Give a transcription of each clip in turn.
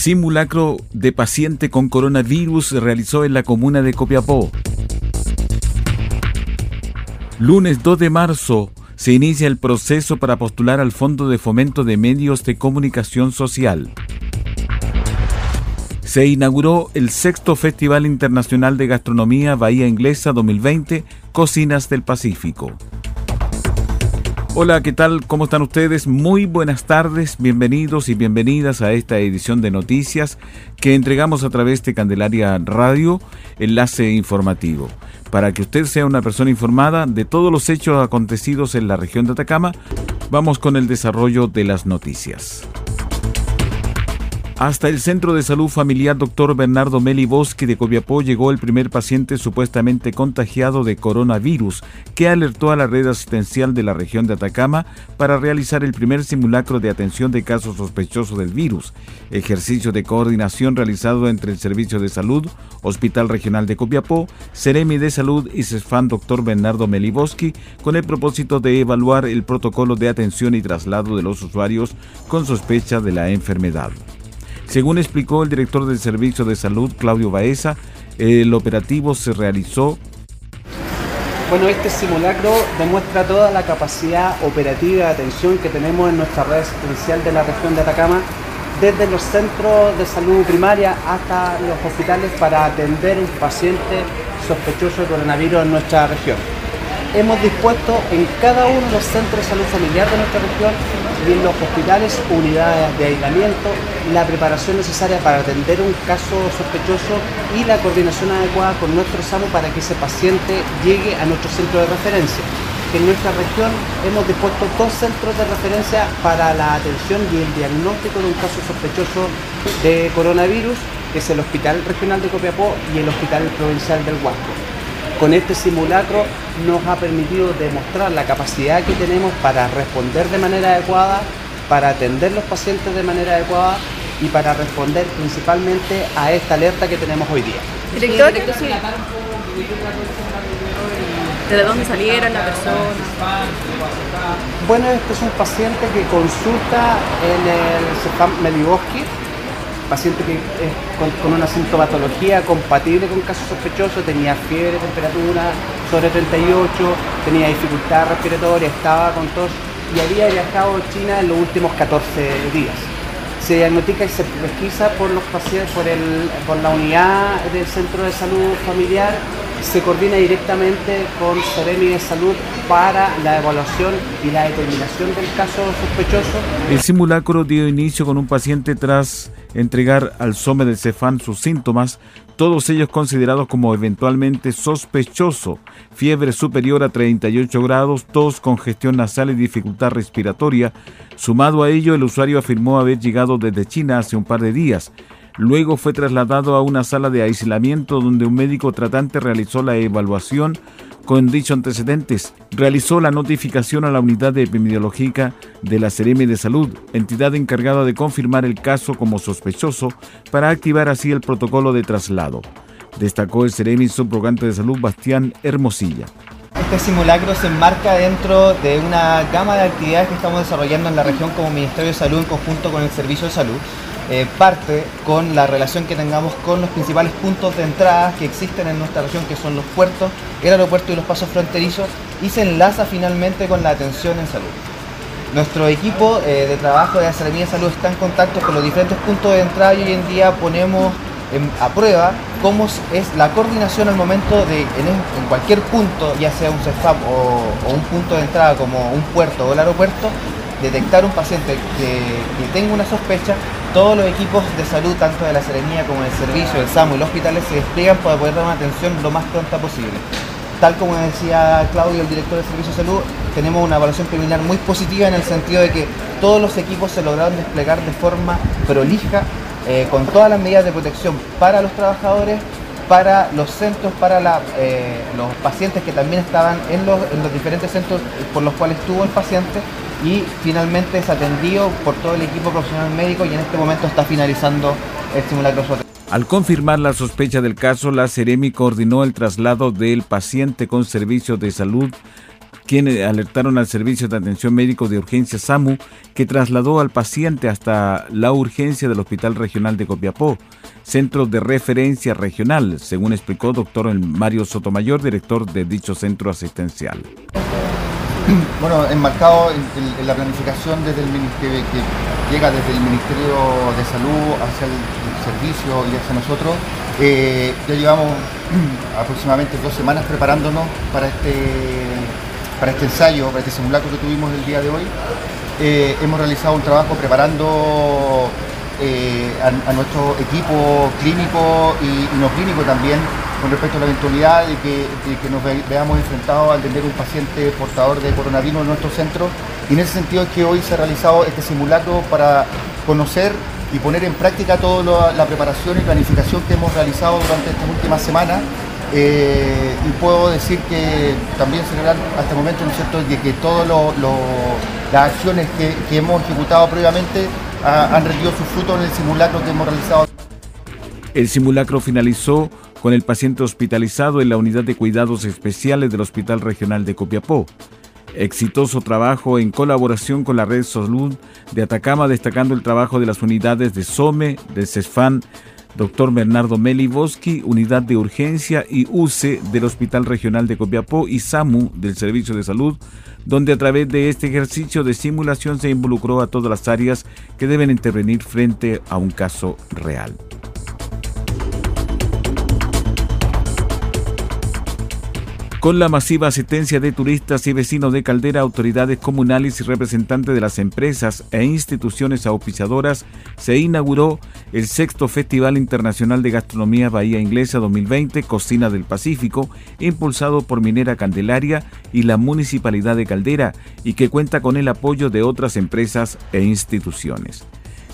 Simulacro de paciente con coronavirus se realizó en la comuna de Copiapó. Lunes 2 de marzo se inicia el proceso para postular al Fondo de Fomento de Medios de Comunicación Social. Se inauguró el sexto Festival Internacional de Gastronomía Bahía Inglesa 2020, Cocinas del Pacífico. Hola, ¿qué tal? ¿Cómo están ustedes? Muy buenas tardes, bienvenidos y bienvenidas a esta edición de noticias que entregamos a través de Candelaria Radio, enlace informativo. Para que usted sea una persona informada de todos los hechos acontecidos en la región de Atacama, vamos con el desarrollo de las noticias. Hasta el Centro de Salud Familiar Dr. Bernardo Meli Bosque de Copiapó llegó el primer paciente supuestamente contagiado de coronavirus que alertó a la red asistencial de la región de Atacama para realizar el primer simulacro de atención de casos sospechosos del virus, ejercicio de coordinación realizado entre el Servicio de Salud, Hospital Regional de Copiapó, Ceremi de Salud y CESFAN Dr. Bernardo Meli Bosque con el propósito de evaluar el protocolo de atención y traslado de los usuarios con sospecha de la enfermedad. Según explicó el director del Servicio de Salud, Claudio Baeza, el operativo se realizó bueno, este simulacro demuestra toda la capacidad operativa de atención que tenemos en nuestra red asistencial de la región de Atacama, desde los centros de salud primaria hasta los hospitales para atender un paciente sospechoso de coronavirus en nuestra región. Hemos dispuesto en cada uno de los centros de salud familiar de nuestra región y en los hospitales unidades de aislamiento, la preparación necesaria para atender un caso sospechoso y la coordinación adecuada con nuestro SAMU para que ese paciente llegue a nuestro centro de referencia. En nuestra región hemos dispuesto dos centros de referencia para la atención y el diagnóstico de un caso sospechoso de coronavirus, que es el Hospital Regional de Copiapó y el Hospital Provincial del Huasco con este simulacro nos ha permitido demostrar la capacidad que tenemos para responder de manera adecuada, para atender los pacientes de manera adecuada y para responder principalmente a esta alerta que tenemos hoy día. Director, ¿de dónde salieron la persona? Bueno, este es un paciente que consulta en el CEPAM Meliboski paciente que es con, una sintomatología compatible con casos sospechosos, tenía fiebre, temperatura sobre 38, tenía dificultad respiratoria, estaba con tos y había viajado a China en los últimos 14 días. Se diagnostica y se pesquisa por los pacientes, por, el, por la unidad del centro de salud familiar, se coordina directamente con Seremi de Salud para la evaluación y la determinación del caso sospechoso. El simulacro dio inicio con un paciente tras entregar al SOME del CEFAN sus síntomas, todos ellos considerados como eventualmente sospechoso, fiebre superior a 38 grados, tos, congestión nasal y dificultad respiratoria. Sumado a ello, el usuario afirmó haber llegado desde China hace un par de días. Luego fue trasladado a una sala de aislamiento donde un médico tratante realizó la evaluación con dichos antecedentes, realizó la notificación a la unidad epidemiológica de la Seremi de Salud, entidad encargada de confirmar el caso como sospechoso para activar así el protocolo de traslado. Destacó el Seremi subrogante de salud Bastián Hermosilla. Este simulacro se enmarca dentro de una gama de actividades que estamos desarrollando en la región como Ministerio de Salud en conjunto con el Servicio de Salud eh, parte con la relación que tengamos con los principales puntos de entrada que existen en nuestra región, que son los puertos, el aeropuerto y los pasos fronterizos, y se enlaza finalmente con la atención en salud. Nuestro equipo eh, de trabajo de Asesoría de Salud está en contacto con los diferentes puntos de entrada y hoy en día ponemos aprueba cómo es la coordinación al momento de, en, cualquier punto, ya sea un CEFAP o, un punto de entrada como un puerto o el aeropuerto, detectar un paciente que, tenga una sospecha, todos los equipos de salud, tanto de la Serenía como del servicio, el SAMU y los hospitales, se despliegan para poder dar una atención lo más pronta posible. Tal como decía Claudio, el director del Servicio de Salud, tenemos una evaluación preliminar muy positiva en el sentido de que todos los equipos se lograron desplegar de forma prolija, eh, con todas las medidas de protección para los trabajadores, para los centros, para eh, los pacientes que también estaban en los, en los diferentes centros por los cuales estuvo el paciente y finalmente es atendido por todo el equipo profesional médico y en este momento está finalizando el simulacro al confirmar la sospecha del caso, la Ceremi coordinó el traslado del paciente con servicios de salud, quienes alertaron al Servicio de Atención Médico de Urgencia SAMU, que trasladó al paciente hasta la urgencia del Hospital Regional de Copiapó, centro de referencia regional, según explicó doctor Mario Sotomayor, director de dicho centro asistencial. Bueno, enmarcado en, la planificación desde el Ministerio, que llega desde el Ministerio de Salud hacia el, servicio y hacia nosotros, eh, ya llevamos aproximadamente dos semanas preparándonos para este, para este ensayo, para este simulacro que tuvimos el día de hoy. Eh, hemos realizado un trabajo preparando eh, a, nuestro equipo clínico y, no clínico también con respecto a la eventualidad de que, nos veamos enfrentados al tener un paciente portador de coronavirus en nuestro centro. Y en ese sentido es que hoy se ha realizado este simulacro para conocer y poner en práctica toda la preparación y planificación que hemos realizado durante estas últimas semanas. Eh, y puedo decir que también celebrar hasta el momento, ¿no es cierto?, de que todas las acciones que, hemos ejecutado previamente han rendido su fruto en el simulacro que hemos realizado. El simulacro finalizó con el paciente hospitalizado en la unidad de cuidados especiales del Hospital Regional de Copiapó. Exitoso trabajo en colaboración con la Red Salud de Atacama, destacando el trabajo de las unidades de SOME, de CESFAN, Dr. Bernardo Meliboski, Unidad de Urgencia y UCE del Hospital Regional de Copiapó y SAMU del Servicio de Salud, donde a través de este ejercicio de simulación se involucró a todas las áreas que deben intervenir frente a un caso real. Con la masiva asistencia de turistas y vecinos de Caldera, autoridades comunales y representantes de las empresas e instituciones auspiciadoras, se inauguró el sexto Festival Internacional de Gastronomía Bahía Inglesa 2020 Cocina del Pacífico, impulsado por Minera Candelaria y la Municipalidad de Caldera, y que cuenta con el apoyo de otras empresas e instituciones.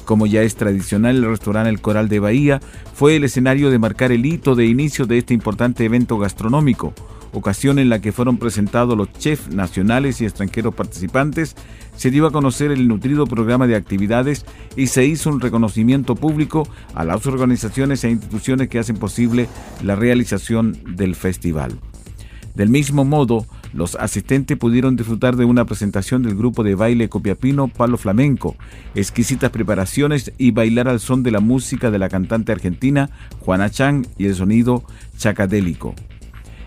Como ya es tradicional, el restaurante El Coral de Bahía fue el escenario de marcar el hito de inicio de este importante evento gastronómico ocasión en la que fueron presentados los chefs nacionales y extranjeros participantes, se dio a conocer el nutrido programa de actividades y se hizo un reconocimiento público a las organizaciones e instituciones que hacen posible la realización del festival. Del mismo modo, los asistentes pudieron disfrutar de una presentación del grupo de baile copiapino Palo Flamenco, exquisitas preparaciones y bailar al son de la música de la cantante argentina Juana Chang y el sonido chacadélico.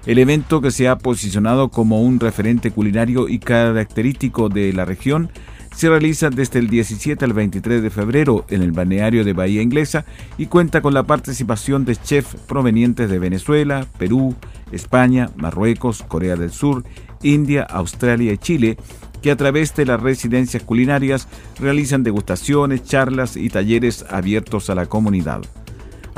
El evento que se ha posicionado como un referente culinario y característico de la región se realiza desde el 17 al 23 de febrero en el balneario de Bahía Inglesa y cuenta con la participación de chefs provenientes de Venezuela, Perú, España, Marruecos, Corea del Sur, India, Australia y Chile, que a través de las residencias culinarias realizan degustaciones, charlas y talleres abiertos a la comunidad.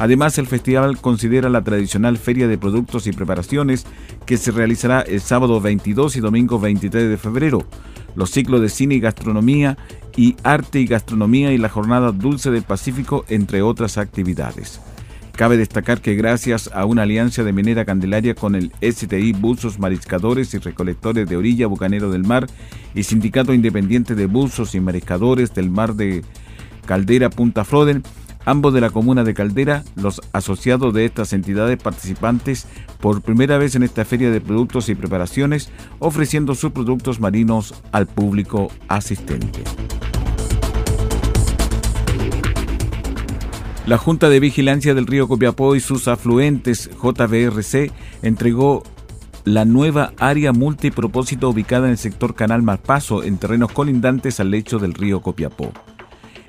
Además, el festival considera la tradicional feria de productos y preparaciones que se realizará el sábado 22 y domingo 23 de febrero, los ciclos de cine y gastronomía y arte y gastronomía y la jornada Dulce del Pacífico, entre otras actividades. Cabe destacar que gracias a una alianza de Minera Candelaria con el STI Buzos Mariscadores y Recolectores de Orilla Bucanero del Mar y Sindicato Independiente de Buzos y Mariscadores del Mar de Caldera Punta Froden, ambos de la comuna de Caldera, los asociados de estas entidades participantes por primera vez en esta feria de productos y preparaciones, ofreciendo sus productos marinos al público asistente. La Junta de Vigilancia del Río Copiapó y sus afluentes JBRC entregó la nueva área multipropósito ubicada en el sector Canal Malpaso en terrenos colindantes al lecho del río Copiapó.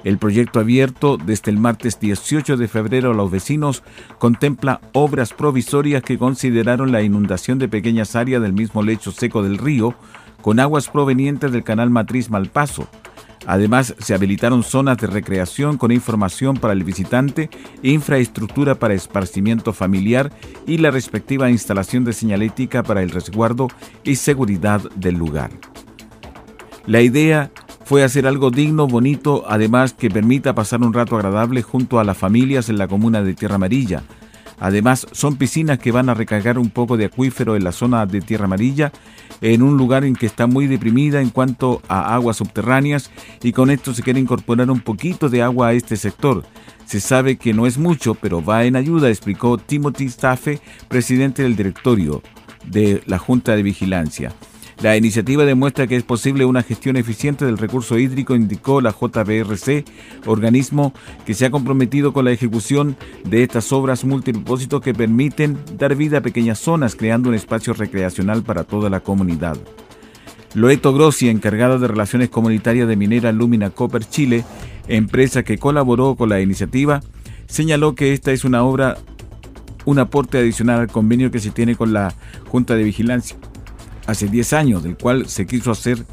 El proyecto abierto desde el martes 18 de febrero a los vecinos contempla obras provisorias que consideraron la inundación de pequeñas áreas del mismo lecho seco del río con aguas provenientes del canal Matriz Malpaso, Además, se habilitaron zonas de recreación con información para el visitante, infraestructura para esparcimiento familiar y la respectiva instalación de señalética para el resguardo y seguridad del lugar. La idea fue hacer algo digno, bonito, además que permita pasar un rato agradable junto a las familias en la comuna de Tierra Amarilla, Además, son piscinas que van a recargar un poco de acuífero en la zona de Tierra Amarilla, en un lugar en que está muy deprimida en cuanto a aguas subterráneas y con esto se quiere incorporar un poquito de agua a este sector. Se sabe que no es mucho, pero va en ayuda, explicó Timothy Staffe, presidente del directorio de la Junta de Vigilancia. La iniciativa demuestra que es posible una gestión eficiente del recurso hídrico, indicó la JBRC, organismo que se ha comprometido con la ejecución de estas obras multipropósitos que permiten dar vida a pequeñas zonas, creando un espacio recreacional para toda la comunidad. Loeto Grossi, encargada de Relaciones Comunitarias de Minera Lumina Copper Chile, empresa que colaboró con la iniciativa, señaló que esta es una obra, un aporte adicional al convenio que se tiene con la Junta de Vigilancia hace 10 años, del cual se quiso hacer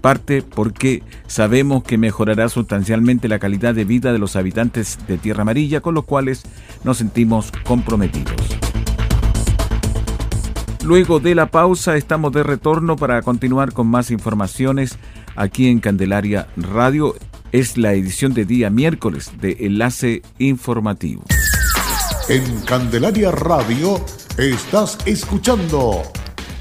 parte porque sabemos que mejorará sustancialmente la calidad de vida de los habitantes de Tierra Amarilla, con los cuales nos sentimos comprometidos. Luego de la pausa estamos de retorno para continuar con más informaciones aquí en Candelaria Radio. Es la edición de día miércoles de Enlace Informativo. En Candelaria Radio estás escuchando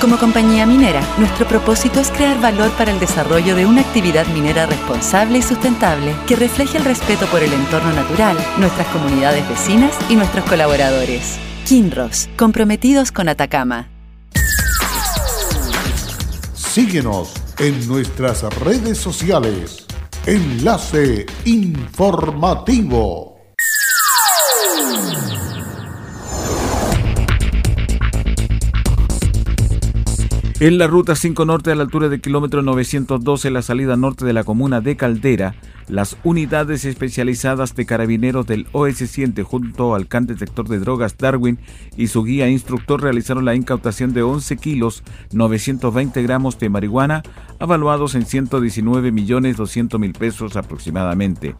Como compañía minera, nuestro propósito es crear valor para el desarrollo de una actividad minera responsable y sustentable que refleje el respeto por el entorno natural, nuestras comunidades vecinas y nuestros colaboradores. Kinross, comprometidos con Atacama. Síguenos en nuestras redes sociales. Enlace informativo. En la ruta 5 norte a la altura del kilómetro 912, la salida norte de la comuna de Caldera, las unidades especializadas de carabineros del OS-100 junto al can detector de drogas Darwin y su guía instructor realizaron la incautación de 11 kilos 920 gramos de marihuana, avaluados en 119 millones 200 mil pesos aproximadamente.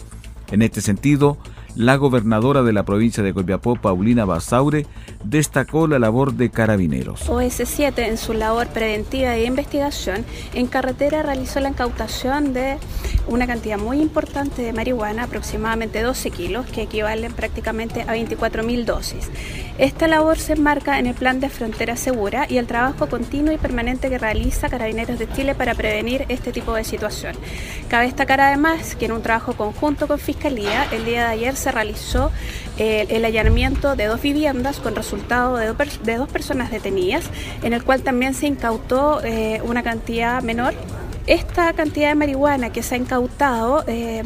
En este sentido, la gobernadora de la provincia de Copiapó, Paulina Basaure, destacó la labor de carabineros. OS7 en su labor preventiva de investigación en carretera realizó la incautación de una cantidad muy importante de marihuana, aproximadamente 12 kilos, que equivalen prácticamente a 24.000 dosis. Esta labor se enmarca en el plan de frontera segura y el trabajo continuo y permanente que realiza Carabineros de Chile para prevenir este tipo de situación. Cabe destacar además que en un trabajo conjunto con Fiscalía, el día de ayer se realizó eh, el allanamiento de dos viviendas con resultado de, do de, dos personas detenidas, en el cual también se incautó eh, una cantidad menor. Esta cantidad de marihuana que se ha incautado eh,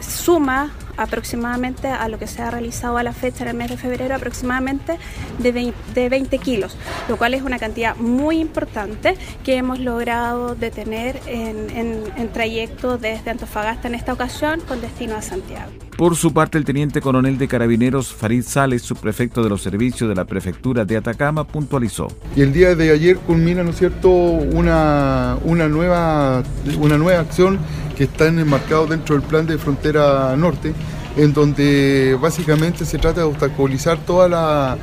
suma aproximadamente a lo que se ha realizado a la fecha en el mes de febrero, aproximadamente de 20, de 20 kilos, lo cual es una cantidad muy importante que hemos logrado detener en, en, en trayecto desde Antofagasta en esta ocasión con destino a Santiago. Por su parte, el teniente coronel de carabineros Farid Sales, subprefecto de los servicios de la prefectura de Atacama, puntualizó. Y el día de ayer culmina, ¿no es cierto?, una, una, nueva, una nueva acción que está enmarcado dentro del plan de frontera norte, en donde básicamente se trata de obstaculizar toda la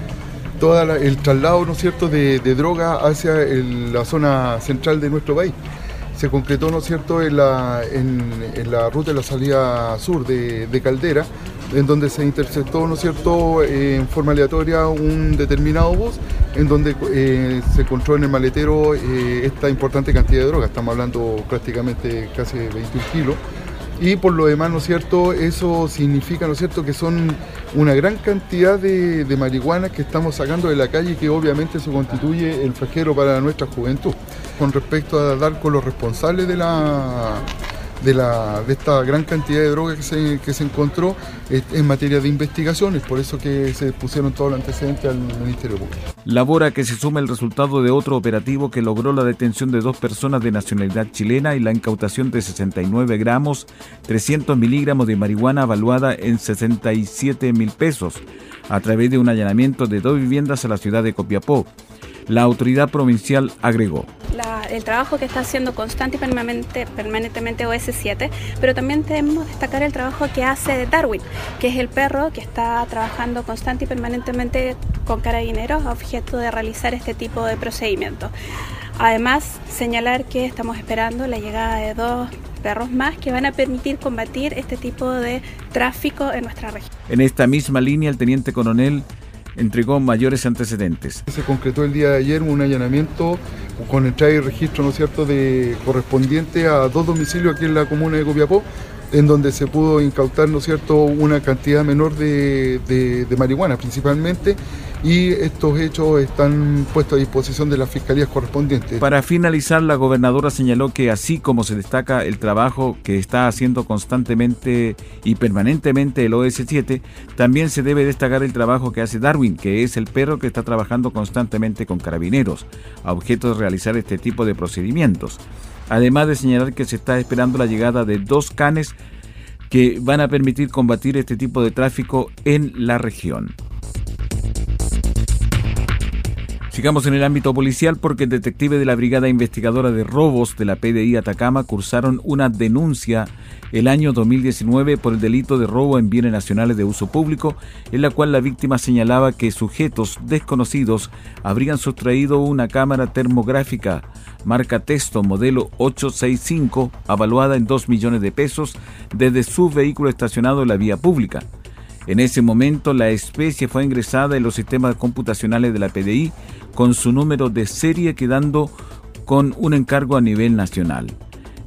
todo el traslado, ¿no es cierto?, de, de droga hacia la zona central de nuestro país se concretó, ¿no es cierto?, en la, en, la ruta de la salida sur de, Caldera, en donde se interceptó, ¿no es cierto?, en forma aleatoria un determinado bus, en donde eh, se encontró en el maletero eh, esta importante cantidad de droga, estamos hablando prácticamente casi 21 kilos, y por lo demás, ¿no es cierto? Eso significa, ¿no es cierto?, que son una gran cantidad de, de marihuana que estamos sacando de la calle y que obviamente se constituye el frasquero para nuestra juventud. Con respecto a dar con los responsables de la de, la, de esta gran cantidad de drogas que se, que se encontró en materia de investigaciones, por eso que se pusieron todos los antecedentes al Ministerio Público. Labora que se suma el resultado de otro operativo que logró la detención de dos personas de nacionalidad chilena y la incautación de 69 gramos, 300 miligramos de marihuana evaluada en 67 mil pesos, a través de un allanamiento de dos viviendas a la ciudad de Copiapó. La autoridad provincial agregó. el trabajo que está haciendo constante y permanente, permanentemente OS7, pero también debemos destacar el trabajo que hace Darwin, que es el perro que está trabajando constante y permanentemente con carabineros a objeto de realizar este tipo de procedimientos. Además, señalar que estamos esperando la llegada de dos perros más que van a permitir combatir este tipo de tráfico en nuestra región. En esta misma línea, el teniente coronel entregó mayores antecedentes. Se concretó el día de ayer un allanamiento con entrada y registro, ¿no es cierto?, de correspondiente a dos domicilios aquí en la comuna de Copiapó, en donde se pudo incautar, ¿no es cierto?, una cantidad menor de, de marihuana principalmente y estos hechos están puestos a disposición de las fiscalías correspondientes. Para finalizar, la gobernadora señaló que así como se destaca el trabajo que está haciendo constantemente y permanentemente el OS7, también se debe destacar el trabajo que hace Darwin, que es el perro que está trabajando constantemente con carabineros, a objeto de realizar este tipo de procedimientos. Además de señalar que se está esperando la llegada de dos canes que van a permitir combatir este tipo de tráfico en la región. Sigamos en el ámbito policial porque el detective de la Brigada Investigadora de Robos de la PDI Atacama cursaron una denuncia el año 2019 por el delito de robo en bienes nacionales de uso público, en la cual la víctima señalaba que sujetos desconocidos habrían sustraído una cámara termográfica marca texto modelo 865 avaluada en 2 millones de pesos desde su vehículo estacionado en la vía pública. En ese momento la especie fue ingresada en los sistemas computacionales de la PDI con su número de serie quedando con un encargo a nivel nacional.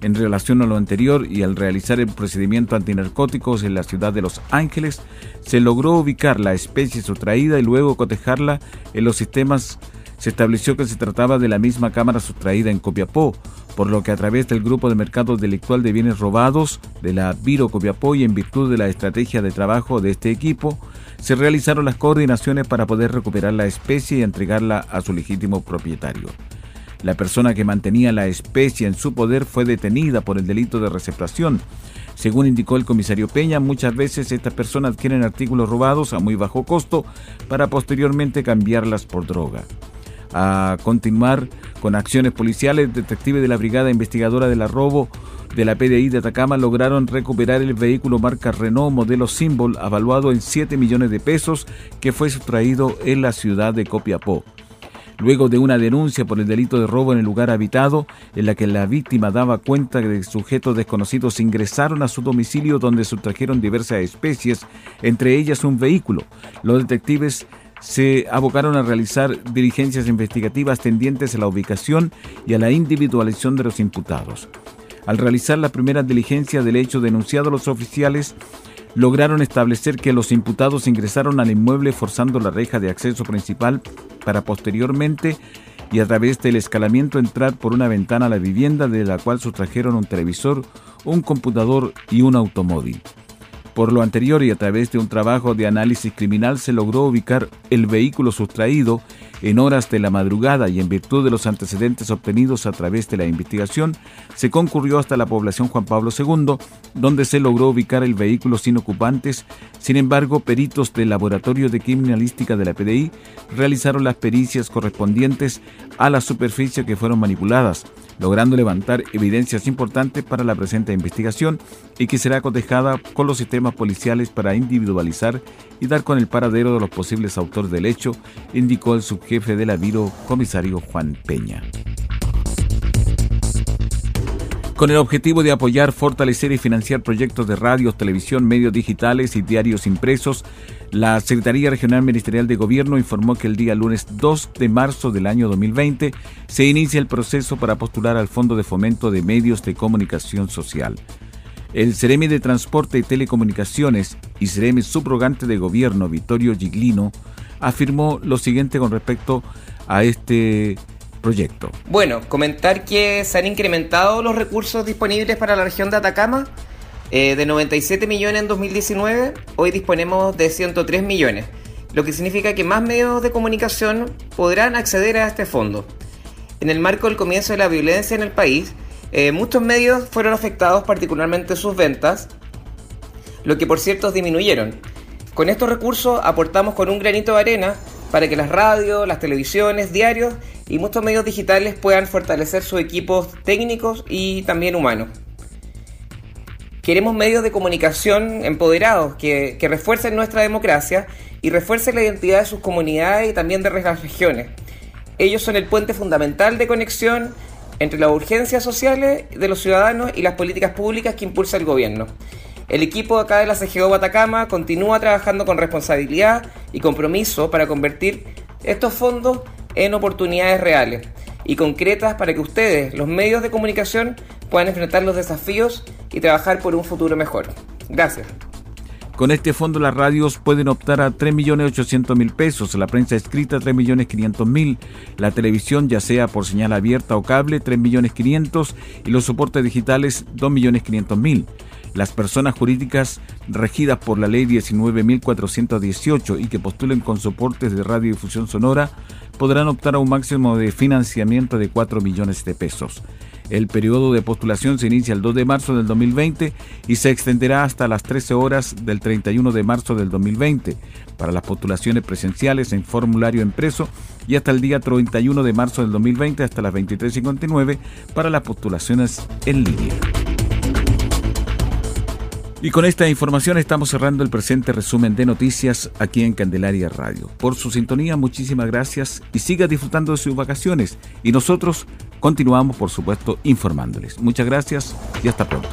En relación a lo anterior y al realizar el procedimiento antinarcóticos en la ciudad de Los Ángeles, se logró ubicar la especie sustraída y luego cotejarla en los sistemas. Se estableció que se trataba de la misma cámara sustraída en Copiapó, por lo que a través del grupo de mercado delictual de bienes robados de la Viro Copiapó y en virtud de la estrategia de trabajo de este equipo, se realizaron las coordinaciones para poder recuperar la especie y entregarla a su legítimo propietario. La persona que mantenía la especie en su poder fue detenida por el delito de receptación. Según indicó el comisario Peña, muchas veces estas personas adquieren artículos robados a muy bajo costo para posteriormente cambiarlas por droga. A continuar con acciones policiales, detectives de la Brigada Investigadora de la Robo de la PDI de Atacama lograron recuperar el vehículo marca Renault modelo Symbol avaluado en 7 millones de pesos que fue sustraído en la ciudad de Copiapó. Luego de una denuncia por el delito de robo en el lugar habitado, en la que la víctima daba cuenta de sujetos desconocidos ingresaron a su domicilio donde sustrajeron diversas especies, entre ellas un vehículo, los detectives se abocaron a realizar diligencias investigativas tendientes a la ubicación y a la individualización de los imputados. Al realizar la primera diligencia del hecho denunciado, los oficiales lograron establecer que los imputados ingresaron al inmueble forzando la reja de acceso principal para posteriormente y a través del escalamiento entrar por una ventana a la vivienda de la cual sustrajeron un televisor, un computador y un automóvil. Por lo anterior y a través de un trabajo de análisis criminal se logró ubicar el vehículo sustraído en horas de la madrugada y en virtud de los antecedentes obtenidos a través de la investigación, se concurrió hasta la población Juan Pablo II, donde se logró ubicar el vehículo sin ocupantes. Sin embargo, peritos del Laboratorio de Criminalística de la PDI realizaron las pericias correspondientes a la superficie que fueron manipuladas logrando levantar evidencias importantes para la presente investigación y que será cotejada con los sistemas policiales para individualizar y dar con el paradero de los posibles autores del hecho, indicó el subjefe de la comisario Juan Peña. Con el objetivo de apoyar, fortalecer y financiar proyectos de radio, televisión, medios digitales y diarios impresos, la Secretaría Regional Ministerial de Gobierno informó que el día lunes 2 de marzo del año 2020 se inicia el proceso para postular al Fondo de Fomento de Medios de Comunicación Social. El Ceremi de Transporte y Telecomunicaciones y Ceremi subrogante de gobierno, Vittorio Giglino, afirmó lo siguiente con respecto a este proyecto. Bueno, comentar que se han incrementado los recursos disponibles para la región de Atacama. Eh, de 97 millones en 2019, hoy disponemos de 103 millones, lo que significa que más medios de comunicación podrán acceder a este fondo. En el marco del comienzo de la violencia en el país, eh, muchos medios fueron afectados, particularmente sus ventas, lo que por cierto disminuyeron. Con estos recursos aportamos con un granito de arena para que las radios, las televisiones, diarios y muchos medios digitales puedan fortalecer sus equipos técnicos y también humanos. Queremos medios de comunicación empoderados que, que refuercen nuestra democracia y refuercen la identidad de sus comunidades y también de las regiones. Ellos son el puente fundamental de conexión entre las urgencias sociales de los ciudadanos y las políticas públicas que impulsa el gobierno. El equipo acá de la CGO Atacama continúa trabajando con responsabilidad y compromiso para convertir estos fondos en oportunidades reales y concretas para que ustedes, los medios de comunicación, puedan enfrentar los desafíos y trabajar por un futuro mejor. Gracias. Con este fondo las radios pueden optar a 3.800.000 pesos, la prensa escrita 3.500.000, la televisión ya sea por señal abierta o cable 3.500.000 y los soportes digitales 2.500.000. Las personas jurídicas regidas por la ley 19.418 y que postulen con soportes de radiodifusión sonora podrán optar a un máximo de financiamiento de 4 millones de pesos. El periodo de postulación se inicia el 2 de marzo del 2020 y se extenderá hasta las 13 horas del 31 de marzo del 2020 para las postulaciones presenciales en formulario impreso y hasta el día 31 de marzo del 2020 hasta las 23.59 para las postulaciones en línea. Y con esta información estamos cerrando el presente resumen de noticias aquí en Candelaria Radio. Por su sintonía, muchísimas gracias y siga disfrutando de sus vacaciones. Y nosotros continuamos, por supuesto, informándoles. Muchas gracias y hasta pronto.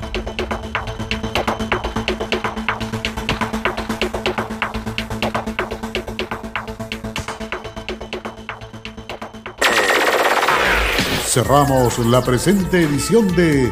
Cerramos la presente edición de